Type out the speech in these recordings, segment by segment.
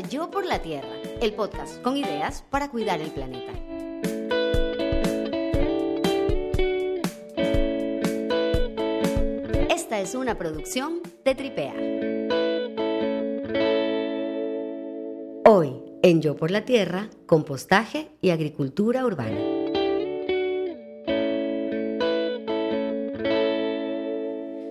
Yo por la Tierra, el podcast con ideas para cuidar el planeta. Esta es una producción de Tripea. Hoy, en Yo por la Tierra, compostaje y agricultura urbana.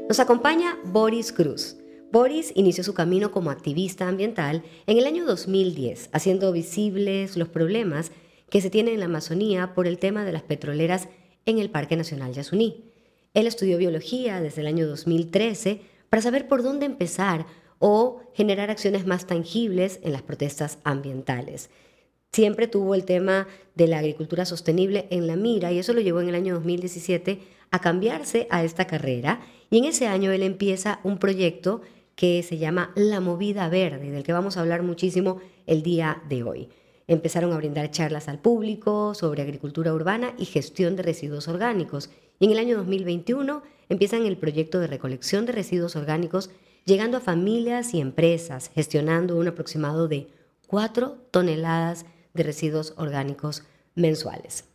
Nos acompaña Boris Cruz. Boris inició su camino como activista ambiental en el año 2010, haciendo visibles los problemas que se tienen en la Amazonía por el tema de las petroleras en el Parque Nacional Yasuní. Él estudió biología desde el año 2013 para saber por dónde empezar o generar acciones más tangibles en las protestas ambientales. Siempre tuvo el tema de la agricultura sostenible en la mira y eso lo llevó en el año 2017 a cambiarse a esta carrera y en ese año él empieza un proyecto que se llama La Movida Verde, del que vamos a hablar muchísimo el día de hoy. Empezaron a brindar charlas al público sobre agricultura urbana y gestión de residuos orgánicos. Y en el año 2021 empiezan el proyecto de recolección de residuos orgánicos, llegando a familias y empresas, gestionando un aproximado de 4 toneladas de residuos orgánicos mensuales.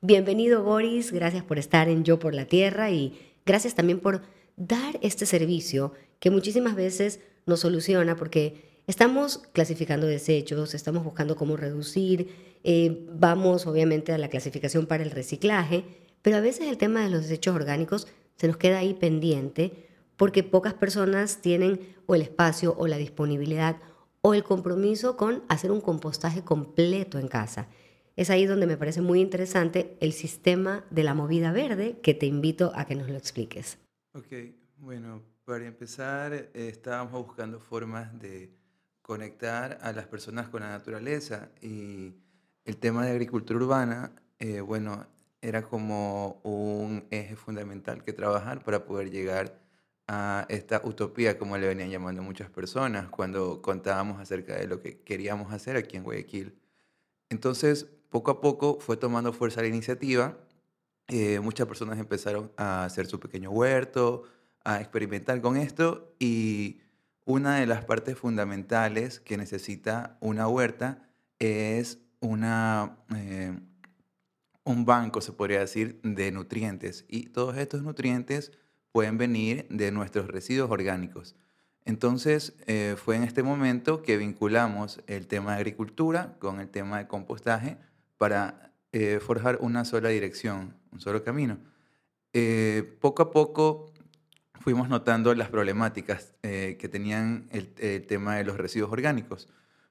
Bienvenido Boris, gracias por estar en Yo por la Tierra y gracias también por dar este servicio que muchísimas veces nos soluciona porque estamos clasificando desechos, estamos buscando cómo reducir, eh, vamos obviamente a la clasificación para el reciclaje, pero a veces el tema de los desechos orgánicos se nos queda ahí pendiente porque pocas personas tienen o el espacio o la disponibilidad o el compromiso con hacer un compostaje completo en casa. Es ahí donde me parece muy interesante el sistema de la movida verde que te invito a que nos lo expliques. Ok, bueno, para empezar, eh, estábamos buscando formas de conectar a las personas con la naturaleza y el tema de agricultura urbana, eh, bueno, era como un eje fundamental que trabajar para poder llegar a esta utopía, como le venían llamando muchas personas, cuando contábamos acerca de lo que queríamos hacer aquí en Guayaquil. Entonces, poco a poco fue tomando fuerza la iniciativa, eh, muchas personas empezaron a hacer su pequeño huerto, a experimentar con esto y una de las partes fundamentales que necesita una huerta es una, eh, un banco, se podría decir, de nutrientes. Y todos estos nutrientes pueden venir de nuestros residuos orgánicos. Entonces, eh, fue en este momento que vinculamos el tema de agricultura con el tema de compostaje para eh, forjar una sola dirección, un solo camino. poco a poco fuimos notando las problemáticas eh, que tenían el, tema de los residuos orgánicos.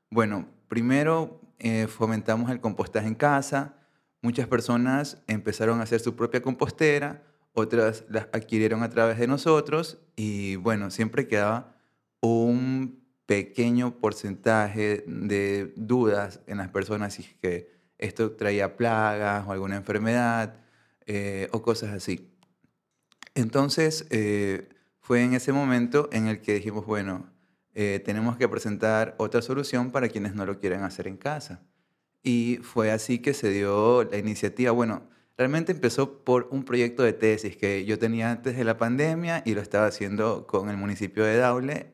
Bueno, primero eh, fomentamos el compostaje en casa, muchas personas empezaron a hacer su propia compostera, otras las adquirieron a través de nosotros y bueno, siempre quedaba un pequeño porcentaje de dudas en las personas si que esto traía plagas o alguna enfermedad eh, o cosas así. Entonces, eh, fue en ese momento en el que dijimos, bueno, eh, tenemos que presentar otra solución para quienes no lo quieren hacer en casa. Y fue así que se dio la iniciativa. Bueno, realmente empezó por un proyecto de tesis que yo tenía antes de la pandemia y lo estaba haciendo con el municipio de Daule.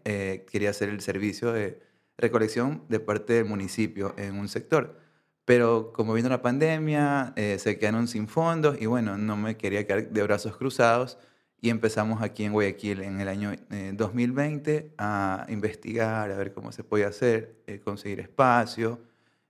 Quería hacer el servicio de recolección de parte del municipio en un sector. Pero como vino la pandemia, se quedaron sin fondos y bueno, no me quería quedar de brazos cruzados y empezamos aquí en Guayaquil en el año 2020 eh, a investigar, a ver cómo se puede hacer, eh, conseguir espacio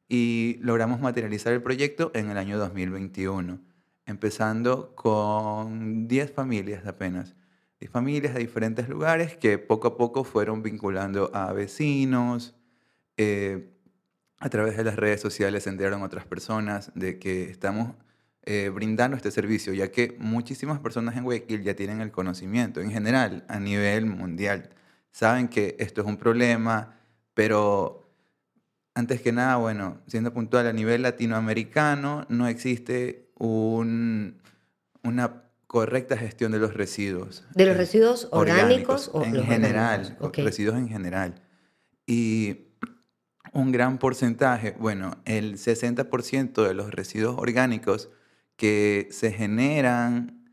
y logramos materializar el proyecto en el año 2021, empezando con 10 familias apenas. 10 familias de diferentes lugares que poco a poco fueron vinculando a vecinos. Eh, a través de las redes sociales se enteraron otras personas de que estamos eh, brindando este servicio, ya que muchísimas personas en Guayaquil ya tienen el conocimiento, en general, a nivel mundial. Saben que esto es un problema, pero antes que nada, bueno, siendo puntual, a nivel latinoamericano no existe un, una correcta gestión de los residuos. ¿De los residuos orgánicos, o en general? Residuos en general. Y un gran porcentaje, bueno, el 60% de los residuos orgánicos que se generan,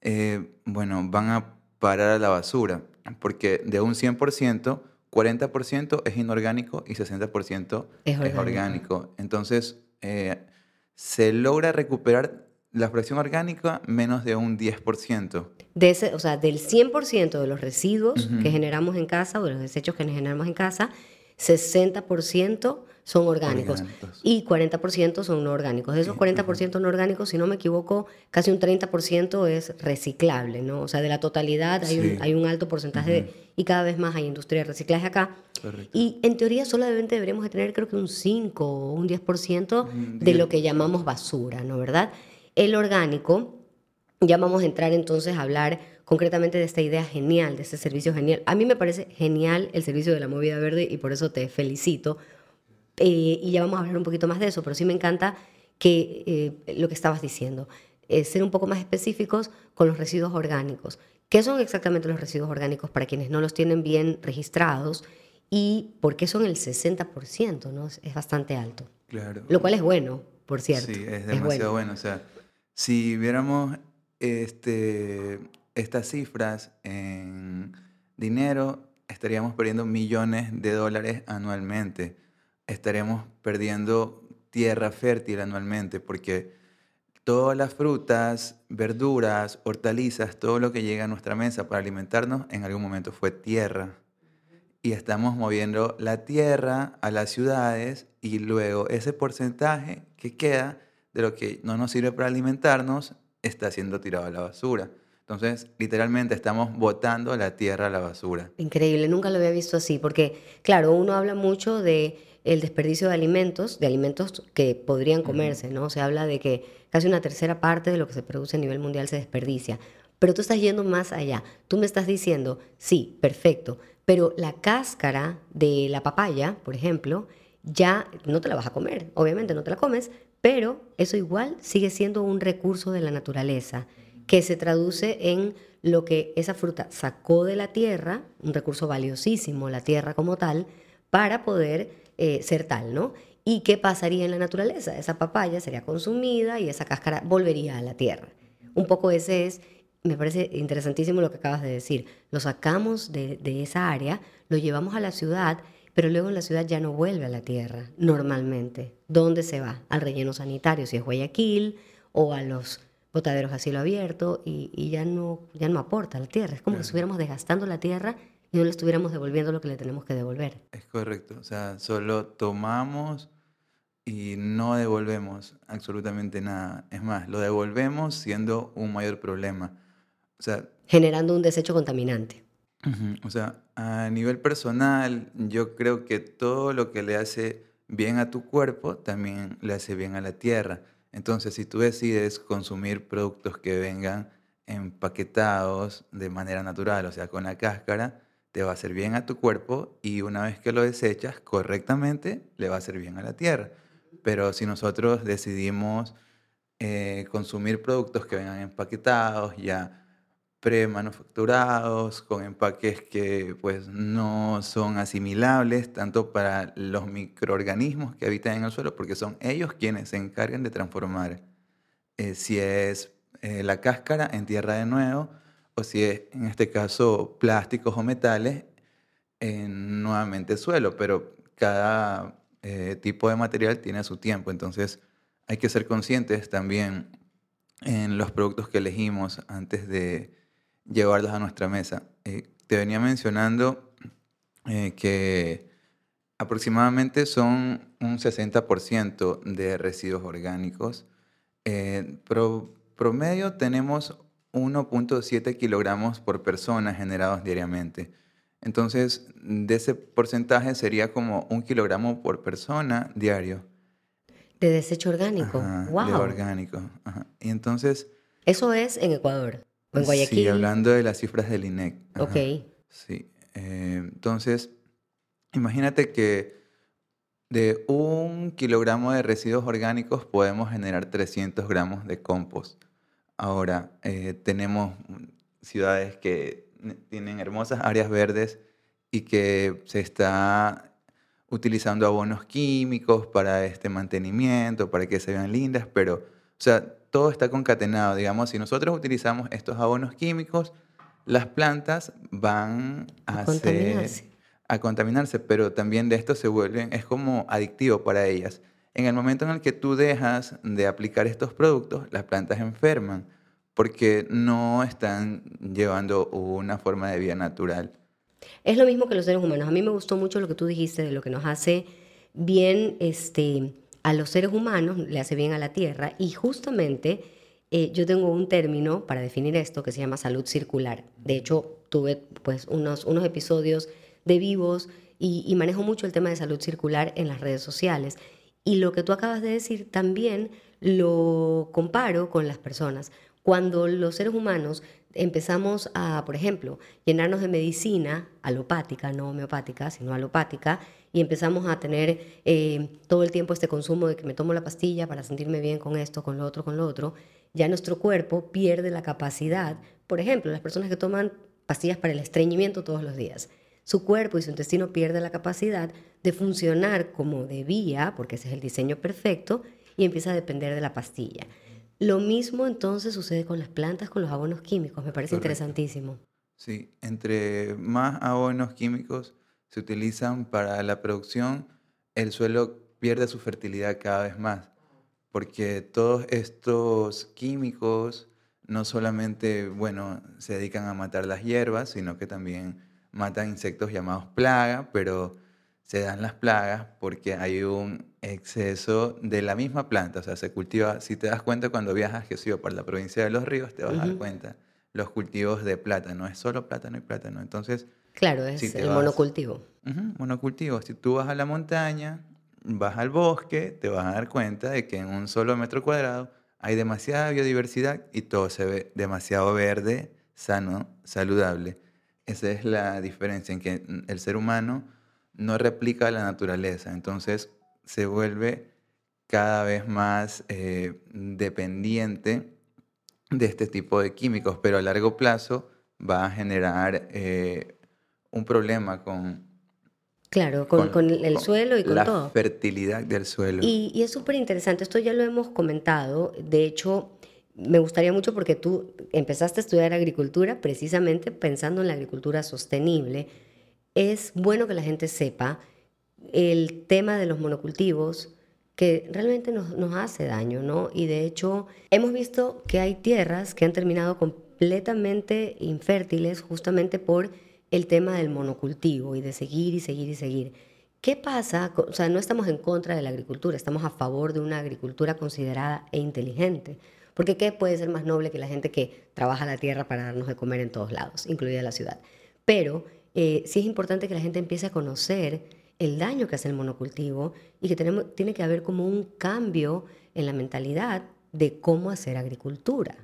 eh, bueno, van a parar a la basura, porque de un 100%, 40% es inorgánico y 60% Es es orgánico. orgánico. Entonces, eh, se logra recuperar la fracción orgánica menos de un 10%. De ese, o sea, del 100% de los residuos que generamos en casa o de los desechos que generamos en casa, 60% son orgánicos Orgánicos. y 40% son no orgánicos. De esos 40% no orgánicos, si no me equivoco, casi un 30% es reciclable, ¿no? O sea, de la totalidad hay, Sí. un, hay un alto porcentaje de- y cada vez más hay industria de reciclaje acá. Correcto. Y en teoría solamente deberíamos de tener creo que un 5 o un 10% Un de 10. lo que llamamos basura, ¿no? ¿Verdad? El orgánico, ya vamos a entrar entonces a hablar concretamente de esta idea genial, de este servicio genial. A mí me parece genial el servicio de la movida verde y por eso te felicito. Eh, y ya vamos a hablar un poquito más de eso, pero sí me encanta que eh, lo que estabas diciendo, eh, ser un poco más específicos con los residuos orgánicos. ¿Qué son exactamente los residuos orgánicos para quienes no los tienen bien registrados? Y por qué son el 60%, ¿no? Es, bastante alto. Claro. Lo cual es bueno, por cierto. Sí, es demasiado bueno. O sea, si viéramos este, estas cifras en dinero, estaríamos perdiendo millones de dólares anualmente. Estaríamos perdiendo tierra fértil anualmente porque todas las frutas, verduras, hortalizas, todo lo que llega a nuestra mesa para alimentarnos en algún momento fue tierra. Y estamos moviendo la tierra a las ciudades y luego ese porcentaje que queda de lo que no nos sirve para alimentarnos está siendo tirado a la basura. Entonces, literalmente estamos botando la tierra a la basura. Increíble, nunca lo había visto así, porque claro, uno habla mucho de el desperdicio de alimentos, de alimentos que podrían comerse, ¿no? Se habla de que casi una tercera parte de lo que se produce a nivel mundial se desperdicia. Pero tú estás yendo más allá. Tú me estás diciendo, sí, perfecto, pero la cáscara de la papaya, por ejemplo, ya no te la vas a comer, obviamente no te la comes, pero eso igual sigue siendo un recurso de la naturaleza que se traduce en lo que esa fruta sacó de la tierra, un recurso valiosísimo, la tierra como tal, para poder eh, ser tal, ¿no? ¿Y qué pasaría en la naturaleza? Esa papaya sería consumida y esa cáscara volvería a la tierra. Un poco ese es, me parece interesantísimo lo que acabas de decir. Lo sacamos de, de esa área, lo llevamos a la ciudad, pero luego en la ciudad ya no vuelve a la tierra, normalmente. ¿Dónde se va? Al relleno sanitario, si es Guayaquil, o a los botaderos a cielo abierto, y, y ya, no, ya no aporta la tierra. Es como que estuviéramos desgastando la tierra y no le estuviéramos devolviendo lo que le tenemos que devolver. Es correcto. O sea, solo tomamos y no devolvemos absolutamente nada. Es más, lo devolvemos siendo un mayor problema. O sea, Generando un desecho contaminante. O sea, a nivel personal, yo creo que todo lo que le hace bien a tu cuerpo también le hace bien a la tierra. Entonces, si tú decides consumir productos que vengan empaquetados de manera natural, o sea, con la cáscara, te va a hacer bien a tu cuerpo y una vez que lo desechas correctamente, le va a hacer bien a la tierra. Pero si nosotros decidimos eh, consumir productos que vengan empaquetados, ya premanufacturados, con empaques que pues no son asimilables tanto para los microorganismos que habitan en el suelo, porque son ellos quienes se encargan de transformar eh, si es eh, la cáscara en tierra de nuevo, o si es en este caso plásticos o metales en nuevamente suelo, pero cada eh, tipo de material tiene su tiempo, entonces hay que ser conscientes también en los productos que elegimos antes de llevarlos a nuestra mesa. Eh, te venía mencionando eh, que aproximadamente son un 60% de residuos orgánicos. Eh, pro- promedio tenemos 1.7 kilogramos por persona generados diariamente. Entonces, de ese porcentaje sería como un kilogramo por persona diario. De desecho orgánico. Ajá, ¡Wow! De orgánico. ajá. Y entonces, Eso es en Ecuador. En Guayaquil. sí, hablando de las cifras del INEC. ajá. Ok. Sí. eh, entonces, imagínate que de un kilogramo de residuos orgánicos podemos generar 300 gramos de compost. Ahora, eh, tenemos ciudades que tienen hermosas áreas verdes y que se está utilizando abonos químicos para este mantenimiento, para que se vean lindas, pero, o sea, todo está concatenado. Digamos, si nosotros utilizamos estos abonos químicos, las plantas van A contaminarse. a contaminarse, pero también de esto se vuelven, es como adictivo para ellas. En el momento en el que tú dejas de aplicar estos productos, las plantas enferman porque no están llevando una forma de vida natural. Es lo mismo que los seres humanos. A mí me gustó mucho lo que tú dijiste de lo que nos hace bien este, a los seres humanos, le hace bien a la tierra. Y justamente eh, yo tengo un término para definir esto que se llama salud circular. De hecho, tuve pues, unos, unos episodios de vivos y, y manejo mucho el tema de salud circular en las redes sociales. Y lo que tú acabas de decir también lo comparo con las personas. Cuando los seres humanos empezamos a, por ejemplo, llenarnos de medicina alopática, no homeopática, sino alopática, y empezamos a tener eh, todo el tiempo este consumo de que me tomo la pastilla para sentirme bien con esto, con lo otro, con lo otro, ya nuestro cuerpo pierde la capacidad, por ejemplo, las personas que toman pastillas para el estreñimiento todos los días, su cuerpo y su intestino pierde la capacidad de funcionar como debía, porque ese es el diseño perfecto, y empieza a depender de la pastilla. Lo mismo entonces sucede con las plantas, con los abonos químicos, me parece interesantísimo. Sí, entre más abonos químicos se utilizan para la producción, el suelo pierde su fertilidad cada vez más, porque todos estos químicos no solamente, bueno, se dedican a matar las hierbas, sino que también matan insectos llamados plaga, pero se dan las plagas porque hay un exceso de la misma planta, o sea, se cultiva, si te das cuenta cuando viajas, que sido por la provincia de Los Ríos, te vas a dar cuenta, los cultivos de plátano, es solo plátano y plátano, entonces... Claro, es el monocultivo. monocultivo, si tú vas a la montaña, vas al bosque, te vas a dar cuenta de que en un solo metro cuadrado hay demasiada biodiversidad y todo se ve demasiado verde, sano, saludable. Esa es la diferencia en que el ser humano no replica la naturaleza, entonces se vuelve cada vez más eh, dependiente de este tipo de químicos, pero a largo plazo va a generar eh, un problema con... Claro, con, el suelo y con todo. La fertilidad del suelo. Y, y es súper interesante, esto ya lo hemos comentado, de hecho me gustaría mucho porque tú empezaste a estudiar agricultura precisamente pensando en la agricultura sostenible. Es bueno que la gente sepa el tema de los monocultivos que realmente nos, nos, hace daño, ¿no? Y de hecho hemos visto que hay tierras que han terminado completamente infértiles justamente por el tema del monocultivo y de seguir y seguir y seguir. ¿Qué pasa? O sea, no estamos en contra de la agricultura, estamos a favor de una agricultura considerada e inteligente. Porque ¿qué puede ser más noble que la gente que trabaja la tierra para darnos de comer en todos lados, incluida la ciudad? Pero eh, sí es importante que la gente empiece a conocer el daño que hace el monocultivo y que tenemos, tiene que haber como un cambio en la mentalidad de cómo hacer agricultura.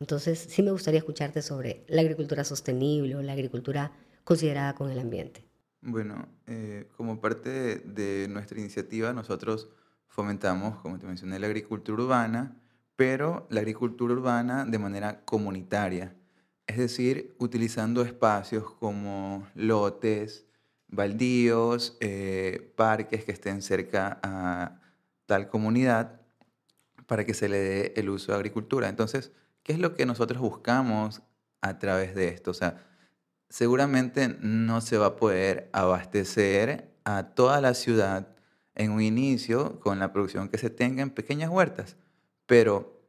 Entonces, sí me gustaría escucharte sobre la agricultura sostenible o la agricultura considerada con el ambiente. Bueno, eh, como parte de, nuestra iniciativa, nosotros fomentamos, como te mencioné, la agricultura urbana, pero la agricultura urbana de manera comunitaria, es decir, utilizando espacios como lotes, baldíos, eh, parques que estén cerca a tal comunidad para que se le dé el uso de agricultura. Entonces, ¿qué es lo que nosotros buscamos a través de esto? O sea, seguramente no se va a poder abastecer a toda la ciudad en un inicio con la producción que se tenga en pequeñas huertas, pero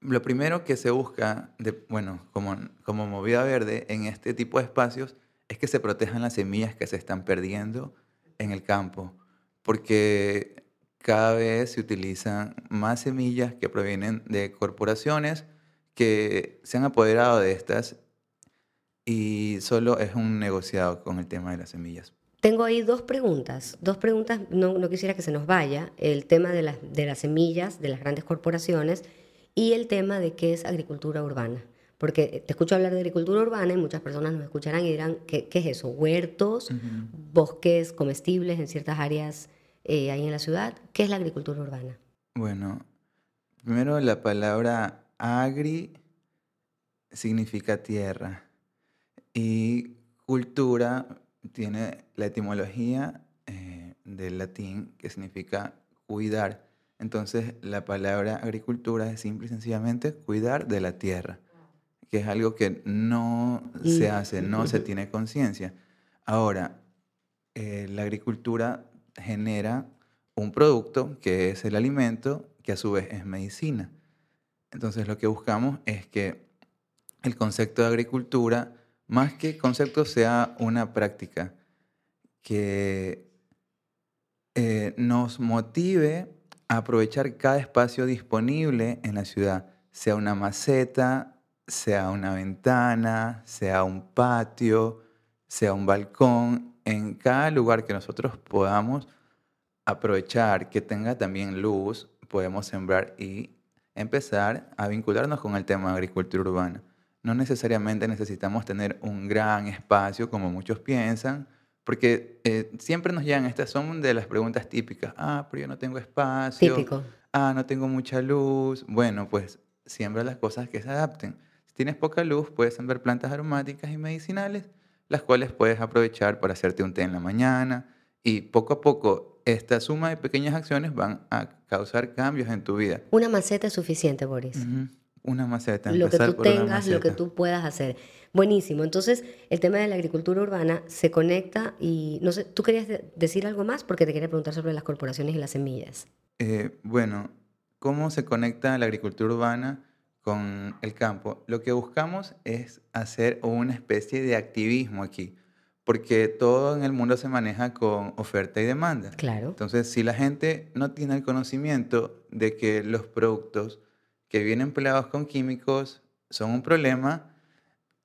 lo primero que se busca, de, bueno, como, como movida verde en este tipo de espacios, es que se protejan las semillas que se están perdiendo en el campo, porque cada vez se utilizan más semillas que provienen de corporaciones que se han apoderado de estas y solo es un negociado con el tema de las semillas. Tengo ahí dos preguntas, dos preguntas, no, no quisiera que se nos vaya, el tema de las, de las semillas de las grandes corporaciones y el tema de qué es agricultura urbana. Porque te escucho hablar de agricultura urbana y muchas personas nos escucharán y dirán, ¿qué, qué es eso? ¿Huertos, bosques comestibles en ciertas áreas eh, ahí en la ciudad? ¿Qué es la agricultura urbana? Bueno, primero la palabra agri significa tierra y cultura tiene la etimología eh, del latín que significa cuidar. Entonces la palabra agricultura es simple y sencillamente cuidar de la tierra que es algo que no se hace, no se tiene conciencia. Ahora, eh, la agricultura genera un producto que es el alimento, que a su vez es medicina. Entonces lo que buscamos es que el concepto de agricultura, más que concepto, sea una práctica que eh, nos motive a aprovechar cada espacio disponible en la ciudad, sea una maceta, sea una ventana, sea un patio, sea un balcón, en cada lugar que nosotros podamos aprovechar, que tenga también luz, podemos sembrar y empezar a vincularnos con el tema de agricultura urbana. No necesariamente necesitamos tener un gran espacio como muchos piensan, porque eh, siempre nos llegan, estas son de las preguntas típicas, ah, pero yo no tengo espacio, Típico. ah, no tengo mucha luz. Bueno, pues siembra las cosas que se adapten. Si tienes poca luz, puedes sembrar plantas aromáticas y medicinales, las cuales puedes aprovechar para hacerte un té en la mañana y poco a poco esta suma de pequeñas acciones van a causar cambios en tu vida. Una maceta es suficiente, Boris. Ujú, Una maceta. Lo que tú tengas, lo que tú puedas hacer. Buenísimo. Entonces, el tema de la agricultura urbana se conecta y no sé, ¿tú querías de- decir algo más? Porque te quería preguntar sobre las corporaciones y las semillas. Eh, bueno, ¿cómo se conecta la agricultura urbana con el campo? Lo que buscamos es hacer una especie de activismo aquí, porque todo en el mundo se maneja con oferta y demanda. Claro. Entonces, si la gente no tiene el conocimiento de que los productos que vienen empleados con químicos son un problema,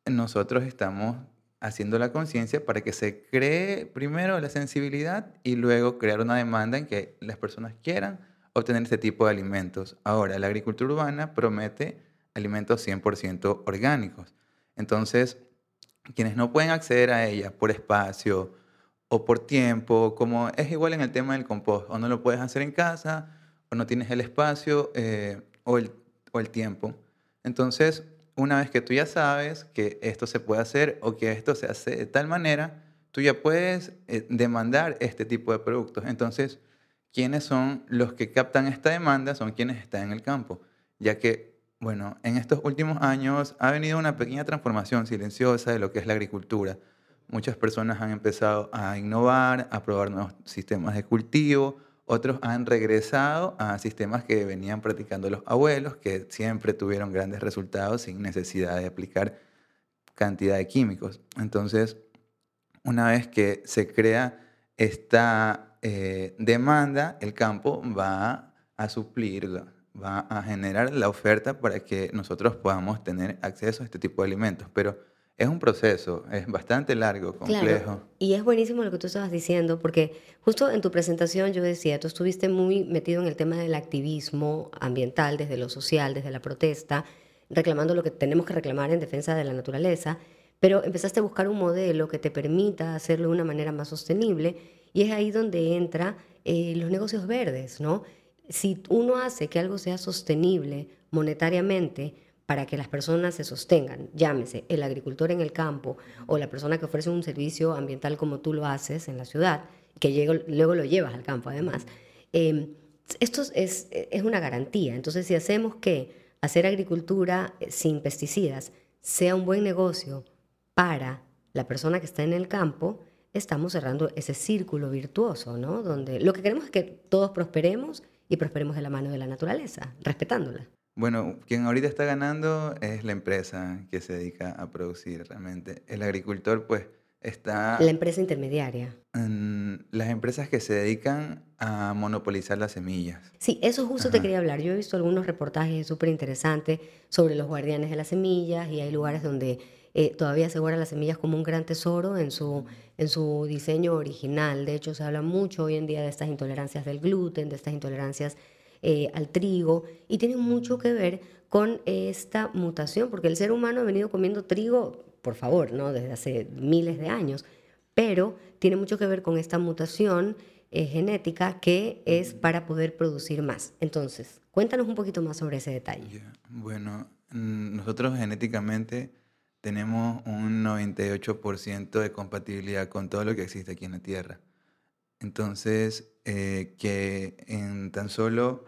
nosotros estamos haciendo la conciencia para que se cree primero la sensibilidad y luego crear una demanda en que las personas quieran obtener este tipo de alimentos. Ahora, la agricultura urbana promete alimentos 100% orgánicos. Entonces, quienes no pueden acceder a ella por espacio o por tiempo, como es igual en el tema del compost, o no lo puedes hacer en casa, o no tienes el espacio eh, o, el, o el tiempo. Entonces, una vez que tú ya sabes que esto se puede hacer o que esto se hace de tal manera, tú ya puedes eh, demandar este tipo de productos. Entonces, ¿quiénes son los que captan esta demanda? Son quienes están en el campo, ya que, bueno, en estos últimos años ha venido una pequeña transformación silenciosa de lo que es la agricultura. Muchas personas han empezado a innovar, a probar nuevos sistemas de cultivo, otros han regresado a sistemas que venían practicando los abuelos, que siempre tuvieron grandes resultados sin necesidad de aplicar cantidad de químicos. Entonces, una vez que se crea esta eh, demanda, el campo va a suplirla, va a generar la oferta para que nosotros podamos tener acceso a este tipo de alimentos. Pero es un proceso, es bastante largo, complejo. Claro, y es buenísimo lo que tú estabas diciendo, porque justo en tu presentación yo decía, tú estuviste muy metido en el tema del activismo ambiental, desde lo social, desde la protesta, reclamando lo que tenemos que reclamar en defensa de la naturaleza, pero empezaste a buscar un modelo que te permita hacerlo de una manera más sostenible, y es ahí donde entra eh, los negocios verdes, ¿no? Si uno hace que algo sea sostenible monetariamente, para que las personas se sostengan, llámese el agricultor en el campo o la persona que ofrece un servicio ambiental como tú lo haces en la ciudad, que llego, luego lo llevas al campo además, eh, esto es, es una garantía. Entonces, si hacemos que hacer agricultura sin pesticidas sea un buen negocio para la persona que está en el campo, estamos cerrando ese círculo virtuoso, ¿no? Donde lo que queremos es que todos prosperemos y prosperemos de la mano de la naturaleza, respetándola. Bueno, quien ahorita está ganando es la empresa que se dedica a producir realmente. El agricultor, pues, está... La empresa intermediaria. en las empresas que se dedican a monopolizar las semillas. Sí, eso justo te quería hablar. Yo he visto algunos reportajes súper interesantes sobre los guardianes de las semillas y hay lugares donde eh, todavía se guardan las semillas como un gran tesoro en su, en su diseño original. De hecho, se habla mucho hoy en día de estas intolerancias del gluten, de estas intolerancias eh, al trigo, y tiene mucho que ver con esta mutación, porque el ser humano ha venido comiendo trigo, por favor, ¿no? desde hace miles de años, pero tiene mucho que ver con esta mutación eh, genética que es para poder producir más. Entonces, cuéntanos un poquito más sobre ese detalle. Bueno, nosotros genéticamente tenemos un 98% de compatibilidad con todo lo que existe aquí en la Tierra. Entonces, eh, que en tan solo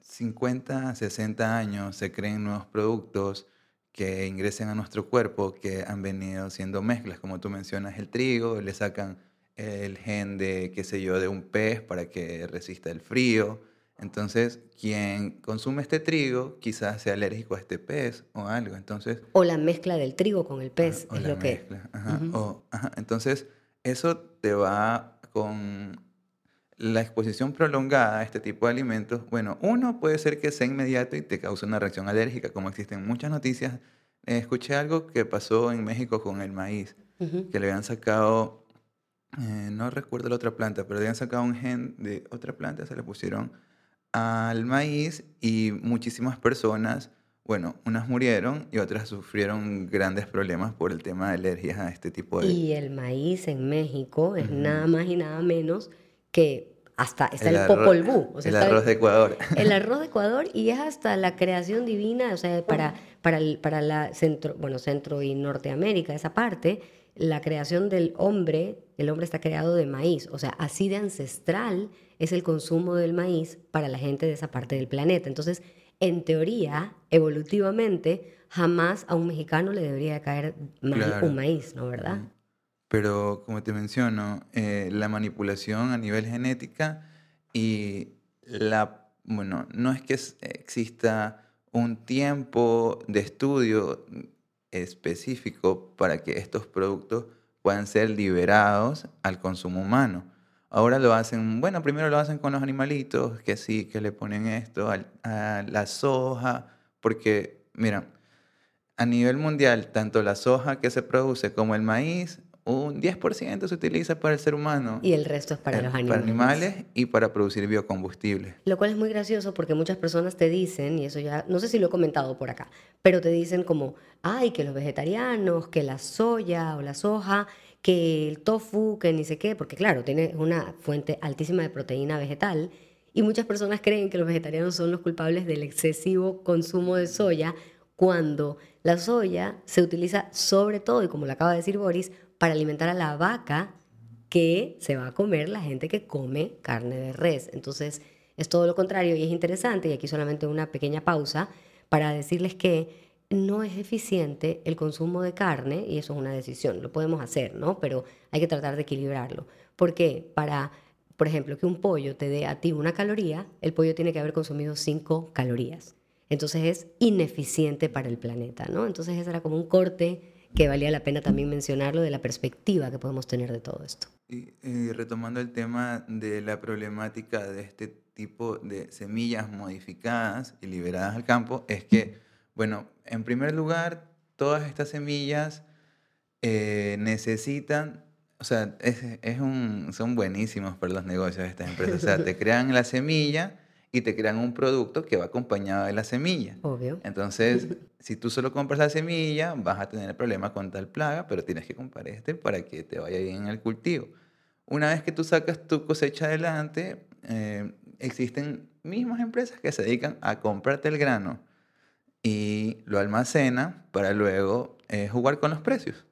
50, 60 años se creen nuevos productos que ingresen a nuestro cuerpo, que han venido siendo mezclas, como tú mencionas, el trigo, le sacan el gen de, qué sé yo, de un pez para que resista el frío. Entonces, quien consume este trigo quizás sea alérgico a este pez o algo. Entonces, o la mezcla del trigo con el pez, o es la lo que... mezcla, o- ajá. Entonces, eso te va con la exposición prolongada a este tipo de alimentos. Bueno, uno puede ser que sea inmediato y te cause una reacción alérgica, como existen muchas noticias. Eh, escuché algo que pasó en México con el maíz, que le habían sacado, eh, no recuerdo la otra planta, pero le habían sacado un gen de otra planta, se le pusieron al maíz y muchísimas personas, bueno, unas murieron y otras sufrieron grandes problemas por el tema de alergias a este tipo de... Y el maíz en México es nada más y nada menos que hasta está el, arro- Popol Vuh, o sea, el arroz de Ecuador. el arroz de Ecuador y es hasta la creación divina, o sea, para, para, el- para la centro, bueno, centro y Norteamérica, esa parte, la creación del hombre, el hombre está creado de maíz, o sea, así de ancestral es el consumo del maíz para la gente de esa parte del planeta. Entonces, en teoría, evolutivamente, jamás a un mexicano le debería de caer ma- Claro. un maíz, ¿no? ¿Verdad? Pero como te menciono, eh, la manipulación a nivel genética y la, bueno, no es que exista un tiempo de estudio específico para que estos productos puedan ser liberados al consumo humano. Ahora lo hacen, bueno, primero lo hacen con los animalitos, que sí, que le ponen esto al- a la soja, porque, mira, a nivel mundial, tanto la soja que se produce como el maíz, un 10% se utiliza para el ser humano, Y el resto es para eh, los animales. animales y para producir biocombustible. Lo cual es muy gracioso porque muchas personas te dicen, y eso ya, no sé si lo he comentado por acá, pero te dicen como, ay, que los vegetarianos, que la soya o la soja, que el tofu, que ni sé qué, porque claro, tiene una fuente altísima de proteína vegetal. Y muchas personas creen que los vegetarianos son los culpables del excesivo consumo de soya, cuando la soya se utiliza sobre todo, y como lo acaba de decir Boris, para alimentar a la vaca que se va a comer la gente que come carne de res. Entonces, es todo lo contrario y es interesante, y aquí solamente una pequeña pausa para decirles que no es eficiente el consumo de carne, y eso es una decisión, lo podemos hacer, ¿no? Pero hay que tratar de equilibrarlo. Porque para, por ejemplo, que un pollo te dé a ti una caloría, el pollo tiene que haber consumido cinco calorías. Entonces es ineficiente para el planeta, ¿no? Entonces ese era como un corte que valía la pena también mencionarlo de la perspectiva que podemos tener de todo esto. Y, y retomando el tema de la problemática de este tipo de semillas modificadas y liberadas al campo, es que, bueno, en primer lugar, todas estas semillas eh, necesitan, o sea, es, es un, son buenísimos para los negocios estas empresas. O sea, te crean la semilla y te crean un producto que va acompañado de la semilla. Obvio. Entonces, si tú solo compras la semilla, vas a tener problemas con tal plaga, pero tienes que comprar este para que te vaya bien en el cultivo. Una vez que tú sacas tu cosecha adelante, eh, existen mismas empresas que se dedican a comprarte el grano y lo almacena para luego eh, jugar con los precios.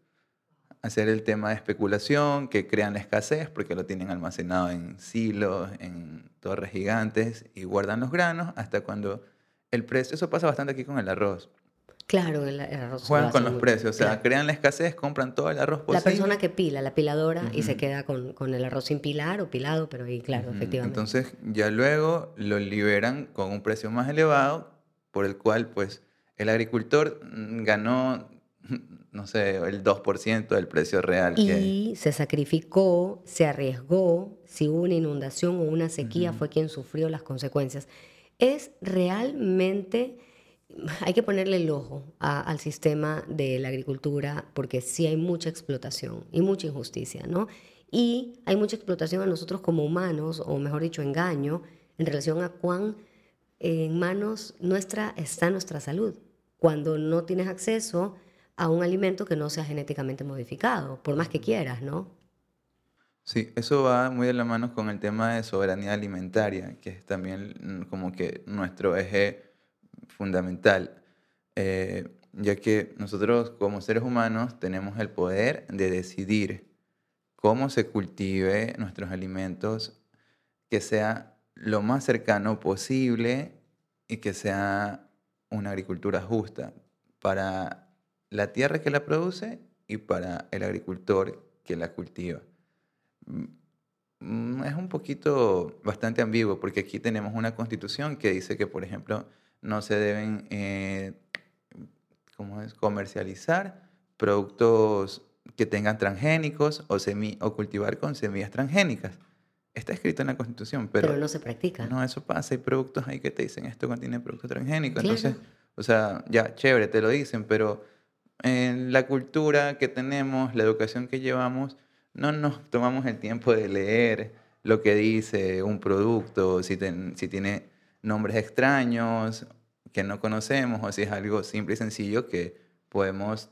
Hacer el tema de especulación, que crean la escasez porque lo tienen almacenado en silos, en torres gigantes y guardan los granos hasta cuando el precio, eso pasa bastante aquí con el arroz. Claro, el, el arroz. Juegan con los mucho, precios, o sea, claro. crean la escasez, compran todo el arroz La posible. persona que pila, la piladora, y se queda con, con el arroz sin pilar o pilado, pero ahí, claro, Ujú. efectivamente. Entonces ya luego lo liberan con un precio más elevado, por el cual pues el agricultor mm, ganó, no sé, el 2% del precio real que hay. y se sacrificó, se arriesgó, si hubo una inundación o una sequía, fue quien sufrió las consecuencias. Es realmente, hay que ponerle el ojo a- al sistema de la agricultura porque sí hay mucha explotación y mucha injusticia, ¿no? Y hay mucha explotación a nosotros como humanos, o mejor dicho, engaño, en relación a cuán en manos nuestra está nuestra salud. Cuando no tienes acceso a un alimento que no sea genéticamente modificado, por más que quieras, ¿no? Sí, eso va muy de la mano con el tema de soberanía alimentaria, que es también mm, como que nuestro eje fundamental, eh, ya que nosotros como seres humanos tenemos el poder de decidir cómo se cultive nuestros alimentos, que sea lo más cercano posible y que sea una agricultura justa para la tierra que la produce y para el agricultor que la cultiva. Mm, es un poquito bastante ambiguo porque aquí tenemos una constitución que dice que, por ejemplo, no se deben eh, ¿cómo es? comercializar productos que tengan transgénicos o, semi o cultivar con semillas transgénicas. Está escrito en la Constitución, pero, pero no se practica. No, eso pasa. Hay productos ahí que te dicen esto contiene productos transgénicos. Entonces, o sea, ya, chévere, te lo dicen, pero en la cultura que tenemos, la educación que llevamos, no nos tomamos el tiempo de leer lo que dice un producto, si, si tiene nombres extraños que no conocemos o si es algo simple y sencillo que podemos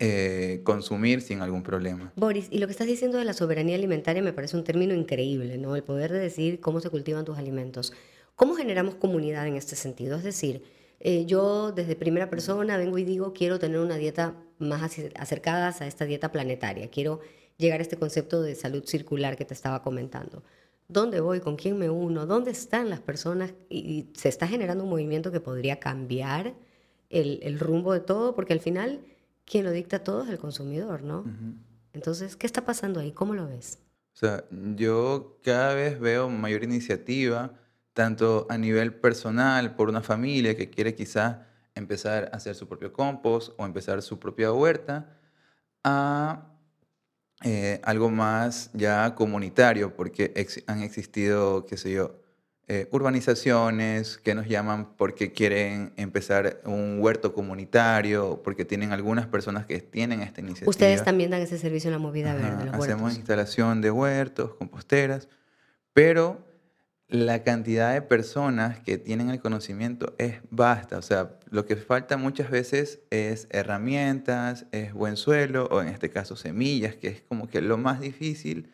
eh, consumir sin algún problema. Boris, y lo que estás diciendo de la soberanía alimentaria me parece un término increíble, ¿no? El poder de decir cómo se cultivan tus alimentos. ¿Cómo generamos comunidad en este sentido? Es decir, eh, yo desde primera persona vengo y digo, quiero tener una dieta más acercada a esta dieta planetaria, quiero llegar a este concepto de salud circular que te estaba comentando. ¿Dónde voy? ¿Con quién me uno? ¿Dónde están las personas? Y, se está generando un movimiento que podría cambiar el, el rumbo de todo, porque al final quien lo dicta todo es el consumidor, ¿no? Entonces, ¿qué está pasando ahí? ¿Cómo lo ves? O sea, yo cada vez veo mayor iniciativa, tanto a nivel personal, por una familia que quiere quizás empezar a hacer su propio compost o empezar su propia huerta, a eh, algo más ya comunitario, porque han existido, qué sé yo, eh, urbanizaciones que nos llaman porque quieren empezar un huerto comunitario, porque tienen algunas personas que tienen esta iniciativa. Ustedes también dan ese servicio en la movida verde. hacemos instalación de huertos, composteras, pero la cantidad de personas que tienen el conocimiento es vasta. O sea, lo que falta muchas veces es herramientas, es buen suelo, o en este caso semillas, que es como que lo más difícil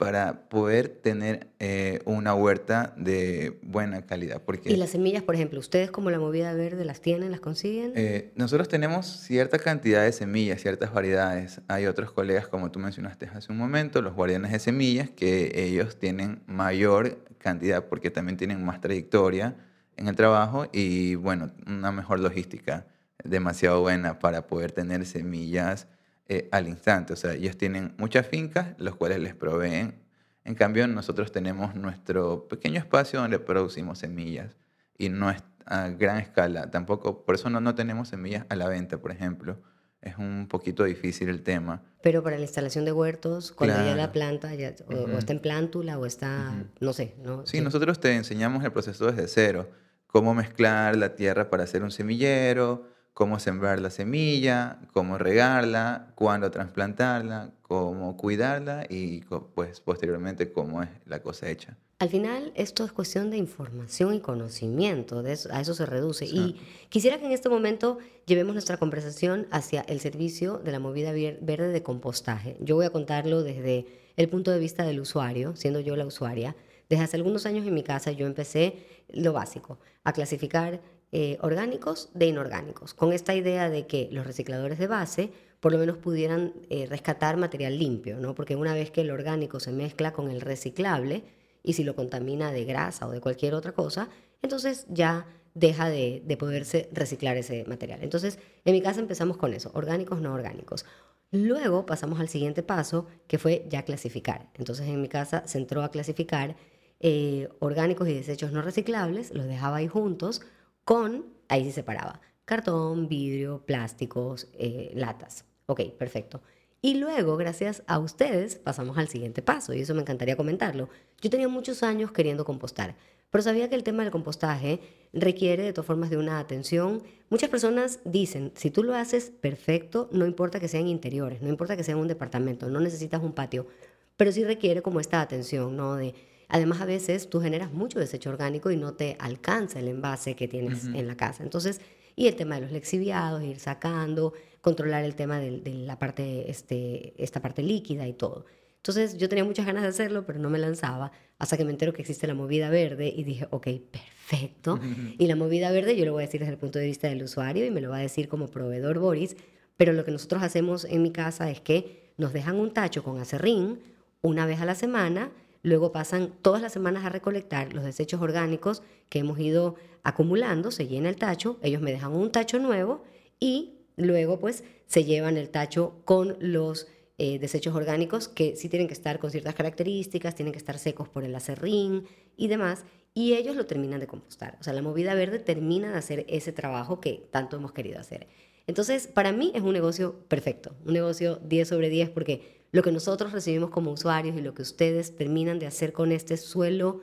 para poder tener eh, una huerta de buena calidad. Porque, ¿Y las semillas, por ejemplo, ustedes como la movida verde las tienen, las consiguen? Eh, nosotros tenemos cierta cantidad de semillas, ciertas variedades. Hay otros colegas, como tú mencionaste hace un momento, los guardianes de semillas, que ellos tienen mayor cantidad porque también tienen más trayectoria en el trabajo y, bueno, una mejor logística demasiado buena para poder tener semillas eh, al instante. O sea, ellos tienen muchas fincas, los cuales les proveen. En cambio, nosotros tenemos nuestro pequeño espacio donde producimos semillas y no es a gran escala. Tampoco, por eso no, no tenemos semillas a la venta, por ejemplo. Es un poquito difícil el tema. Pero para la instalación de huertos, cuando ya la planta ya, o, está en plántula o está, no sé, ¿no? Sí, nosotros te enseñamos el proceso desde cero. Cómo mezclar la tierra para hacer un semillero, cómo sembrar la semilla, cómo regarla, cuándo trasplantarla, cómo cuidarla y pues posteriormente cómo es la cosecha. Al final esto es cuestión de información y conocimiento, de a eso se reduce. Y quisiera que en este momento llevemos nuestra conversación hacia el servicio de la movida verde de compostaje. Yo voy a contarlo desde el punto de vista del usuario, siendo yo la usuaria. Desde hace algunos años en mi casa yo empecé lo básico, a clasificar eh, orgánicos de inorgánicos, con esta idea de que los recicladores de base por lo menos pudieran eh, rescatar material limpio, ¿no? porque una vez que el orgánico se mezcla con el reciclable y si lo contamina de grasa o de cualquier otra cosa, entonces ya deja de, de poderse reciclar ese material. Entonces, en mi casa empezamos con eso, orgánicos, no orgánicos. Luego pasamos al siguiente paso, que fue ya clasificar. Entonces, en mi casa se entró a clasificar eh, orgánicos y desechos no reciclables, los dejaba ahí juntos, con, ahí se separaba, cartón, vidrio, plásticos, eh, latas. Ok, perfecto. Y luego, gracias a ustedes, pasamos al siguiente paso, y eso me encantaría comentarlo. Yo tenía muchos años queriendo compostar, pero sabía que el tema del compostaje requiere de todas formas de una atención. Muchas personas dicen, si tú lo haces perfecto, no importa que sean interiores, no importa que sea un departamento, no necesitas un patio, pero sí requiere como esta atención, ¿no? De Además, a veces tú generas mucho desecho orgánico y no te alcanza el envase que tienes en la casa. Entonces, y el tema de los lexiviados, ir sacando, controlar el tema de, la parte, este, esta parte líquida y todo. Entonces yo tenía muchas ganas de hacerlo, pero no me lanzaba hasta que me entero que existe la movida verde y dije, ok, perfecto. Y la movida verde yo lo voy a decir desde el punto de vista del usuario y me lo va a decir como proveedor Boris, pero lo que nosotros hacemos en mi casa es que nos dejan un tacho con acerrín una vez a la semana Luego pasan todas las semanas a recolectar los desechos orgánicos que hemos ido acumulando, se llena el tacho, ellos me dejan un tacho nuevo y luego pues se llevan el tacho con los eh, desechos orgánicos que sí tienen que estar con ciertas características, tienen que estar secos por el acerrín y demás, y ellos lo terminan de compostar. O sea, la movida verde termina de hacer ese trabajo que tanto hemos querido hacer. Entonces, para mí es un negocio perfecto, un negocio 10 sobre 10 porque lo que nosotros recibimos como usuarios y lo que ustedes terminan de hacer con este suelo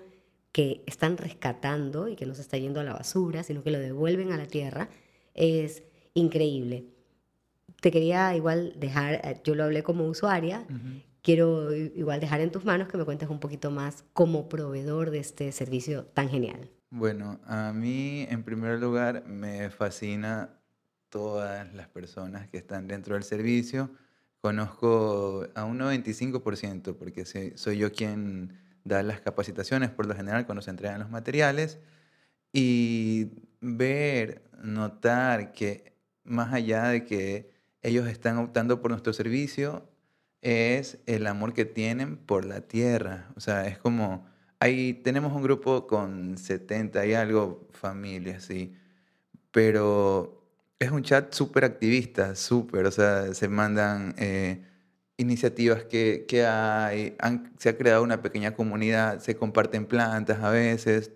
que están rescatando y que no se está yendo a la basura, sino que lo devuelven a la tierra, es increíble. Te quería igual dejar, eh, yo lo hablé como usuaria, quiero igual dejar en tus manos que me cuentes un poquito más como proveedor de este servicio tan genial. Bueno, a mí en primer lugar me fascina todas las personas que están dentro del servicio. Conozco a un 95% porque soy yo quien da las capacitaciones por lo general cuando se entregan los materiales y ver, notar que más allá de que ellos están optando por nuestro servicio, es el amor que tienen por la tierra. O sea, es como, ahí tenemos un grupo con 70 y algo familias, sí, pero es un chat súper activista, súper, o sea, se mandan eh, iniciativas que, que hay, se ha creado una pequeña comunidad, se comparten plantas a veces.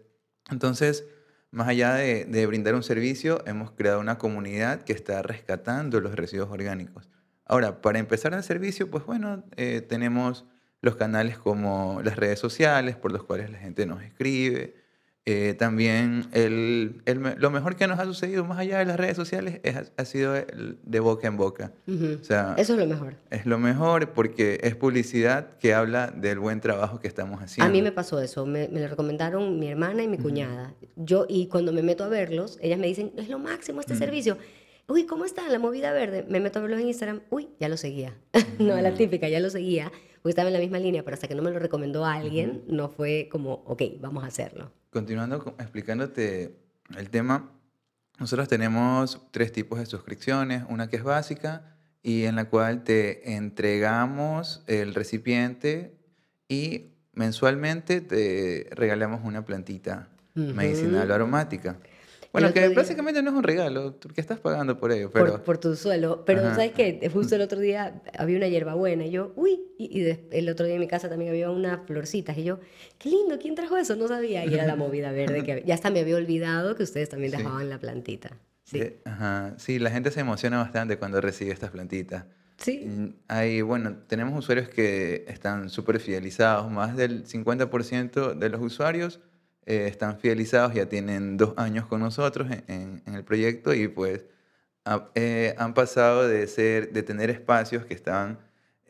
Entonces, más allá de, brindar un servicio, hemos creado una comunidad que está rescatando los residuos orgánicos. Ahora, para empezar el servicio, pues bueno, eh, tenemos los canales como las redes sociales por los cuales la gente nos escribe, eh, también el, lo mejor que nos ha sucedido más allá de las redes sociales es, ha sido de boca en boca. o sea, Eso es lo mejor. Es lo mejor porque es publicidad que habla del buen trabajo que estamos haciendo. A mí me pasó eso, me, me lo recomendaron mi hermana y mi cuñada. Yo, y cuando me meto a verlos, ellas me dicen, es lo máximo este servicio. Uy, ¿cómo está la movida verde? Me meto a verlos en Instagram. Uy, ya lo seguía. no, la típica, ya lo seguía porque estaba en la misma línea, pero hasta que no me lo recomendó alguien, no fue como, ok, vamos a hacerlo. Continuando explicándote el tema, nosotros tenemos tres tipos de suscripciones, una que es básica y en la cual te entregamos el recipiente y mensualmente te regalamos una plantita medicinal o aromática. Bueno, que básicamente no es un regalo, porque estás pagando por ello. Pero... Por, tu suelo. Pero ¿sabes qué? Justo el otro día había una hierbabuena y yo, uy, y, el otro día en mi casa también había unas florcitas y yo, qué lindo, ¿quién trajo eso? No sabía. Y era la movida verde que ya hasta me había olvidado que ustedes también dejaban la plantita. Sí. Ajá. sí, la gente se emociona bastante cuando recibe estas plantitas. Sí. Hay, bueno, tenemos usuarios que están súper fidelizados, más del 50% de los usuarios eh, están fidelizados, ya tienen dos años con nosotros en, el proyecto y pues eh, han pasado de, ser, de tener espacios que estaban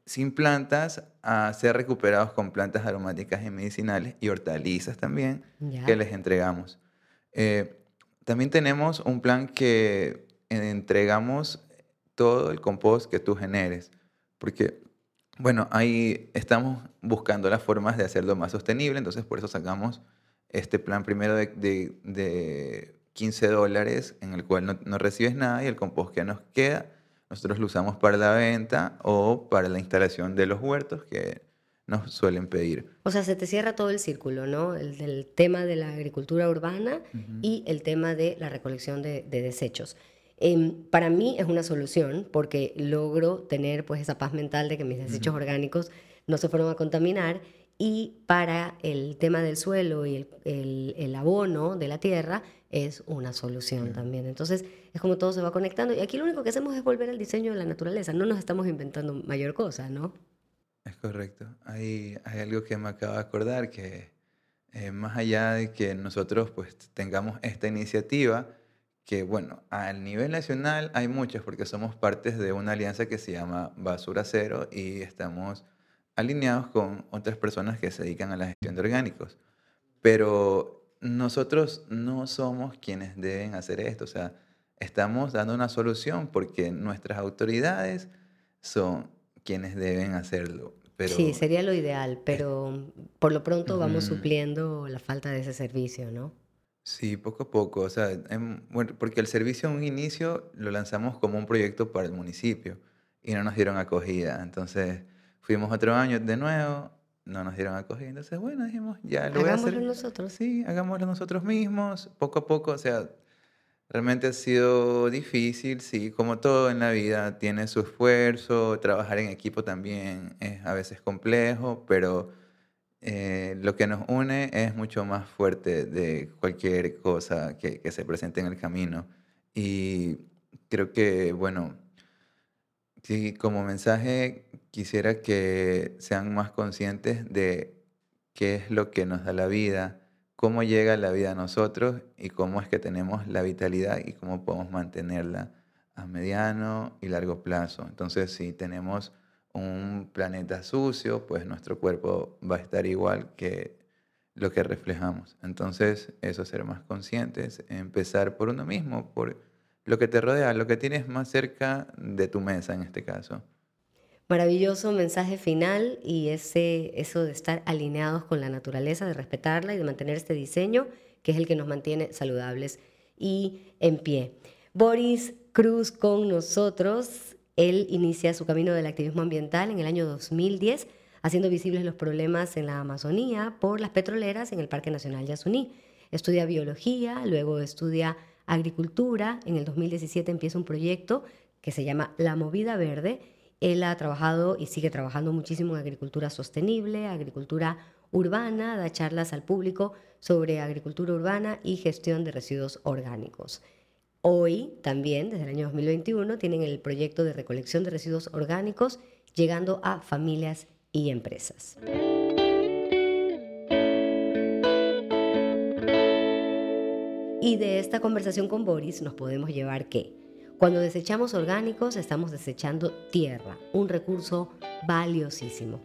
sin plantas a ser recuperados con plantas aromáticas y medicinales y hortalizas también que les entregamos. Eh, también tenemos un plan que entregamos todo el compost que tú generes, porque, bueno, ahí estamos buscando las formas de hacerlo más sostenible, entonces por eso sacamos este plan primero de, de, 15 dólares en el cual no, recibes nada y el compost que nos queda nosotros lo usamos para la venta o para la instalación de los huertos que nos suelen pedir. O sea, se te cierra todo el círculo, ¿no? El del tema de la agricultura urbana y el tema de la recolección de, desechos. Em, para mí es una solución porque logro tener pues esa paz mental de que mis desechos orgánicos no se fueron a contaminar y para el tema del suelo y el, el, abono de la tierra es una solución también. Entonces es como todo se va conectando y aquí lo único que hacemos es volver al diseño de la naturaleza, no nos estamos inventando mayor cosa, ¿no? Es correcto. Hay, hay algo que me acabo de acordar que eh, más allá de que nosotros pues tengamos esta iniciativa, que bueno, al nivel nacional hay muchas porque somos partes de una alianza que se llama Basura Cero y estamos alineados con otras personas que se dedican a la gestión de orgánicos. Pero nosotros no somos quienes deben hacer esto. O sea, estamos dando una solución porque nuestras autoridades son quienes deben hacerlo. Pero... Sí, sería lo ideal, pero por lo pronto vamos supliendo la falta de ese servicio, ¿no? Sí, poco a poco. O sea, bueno, porque el servicio en un inicio lo lanzamos como un proyecto para el municipio y no nos dieron acogida. Entonces, Fuimos otro año de nuevo, no nos dieron acogida. Entonces, bueno, dijimos, ya lo voy a hacer. nosotros. Sí, hagámoslo nosotros mismos, poco a poco. O sea, Realmente ha sido difícil, sí, como todo en la vida, tiene su esfuerzo, trabajar en equipo también es a veces complejo, pero eh, lo que nos une es mucho más fuerte de cualquier cosa que, que se presente en el camino. Y creo que, bueno, sí, como mensaje quisiera que sean más conscientes de qué es lo que nos da la vida cómo llega la vida a nosotros y cómo es que tenemos la vitalidad y cómo podemos mantenerla a mediano y largo plazo. Entonces, si tenemos un planeta sucio, pues nuestro cuerpo va a estar igual que lo que reflejamos. Entonces, eso ser más conscientes, empezar por uno mismo, por lo que te rodea, lo que tienes más cerca de tu mesa en este caso. Maravilloso mensaje final y ese, eso de estar alineados con la naturaleza, de respetarla y de mantener este diseño que es el que nos mantiene saludables y en pie. Boris Cruz con nosotros. Él inicia su camino del activismo ambiental en el año 2010, haciendo visibles los problemas en la Amazonía por las petroleras en el Parque Nacional Yasuní. Estudia biología, luego estudia agricultura. En el 2017 empieza un proyecto que se llama La Movida Verde él ha trabajado y sigue trabajando muchísimo en agricultura sostenible, agricultura urbana, da charlas al público sobre agricultura urbana y gestión de residuos orgánicos. Hoy también, desde el año 2021, tienen el proyecto de recolección de residuos orgánicos llegando a familias y empresas. Y de esta conversación con Boris nos podemos llevar que cuando desechamos orgánicos, estamos desechando tierra, un recurso valiosísimo.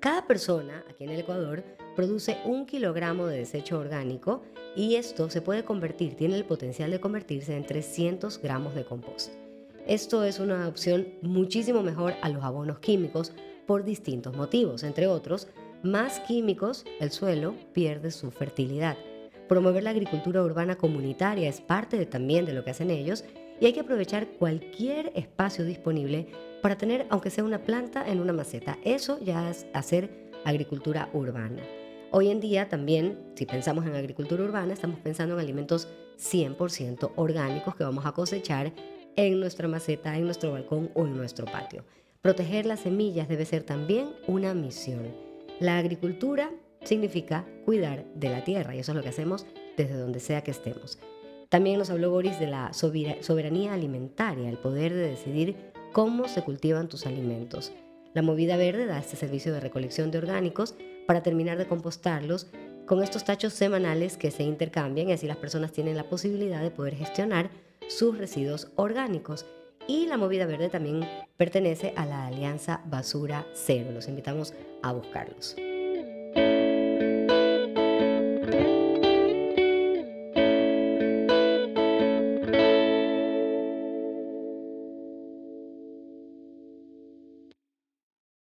Cada persona aquí en el Ecuador produce un kilogramo de desecho orgánico y esto se puede convertir, tiene el potencial de convertirse en 300 gramos de compost. Esto es una opción muchísimo mejor a los abonos químicos por distintos motivos. Entre otros, más químicos, el suelo pierde su fertilidad. Promover la agricultura urbana comunitaria es parte también de lo que hacen ellos y hay que aprovechar cualquier espacio disponible para tener, aunque sea una planta en una maceta. Eso ya es hacer agricultura urbana. Hoy en día también, si pensamos en agricultura urbana, estamos pensando en alimentos 100% orgánicos que vamos a cosechar en nuestra maceta, en nuestro balcón o en nuestro patio. Proteger las semillas debe ser también una misión. La agricultura significa cuidar de la tierra y eso es lo que hacemos desde donde sea que estemos. También nos habló Boris de la soberanía alimentaria, el poder de decidir cómo se cultivan tus alimentos. La movida verde da este servicio de recolección de orgánicos para terminar de compostarlos con estos tachos semanales que se intercambian y así las personas tienen la posibilidad de poder gestionar sus residuos orgánicos. Y la movida verde también pertenece a la Alianza Basura Cero. Los invitamos a buscarlos.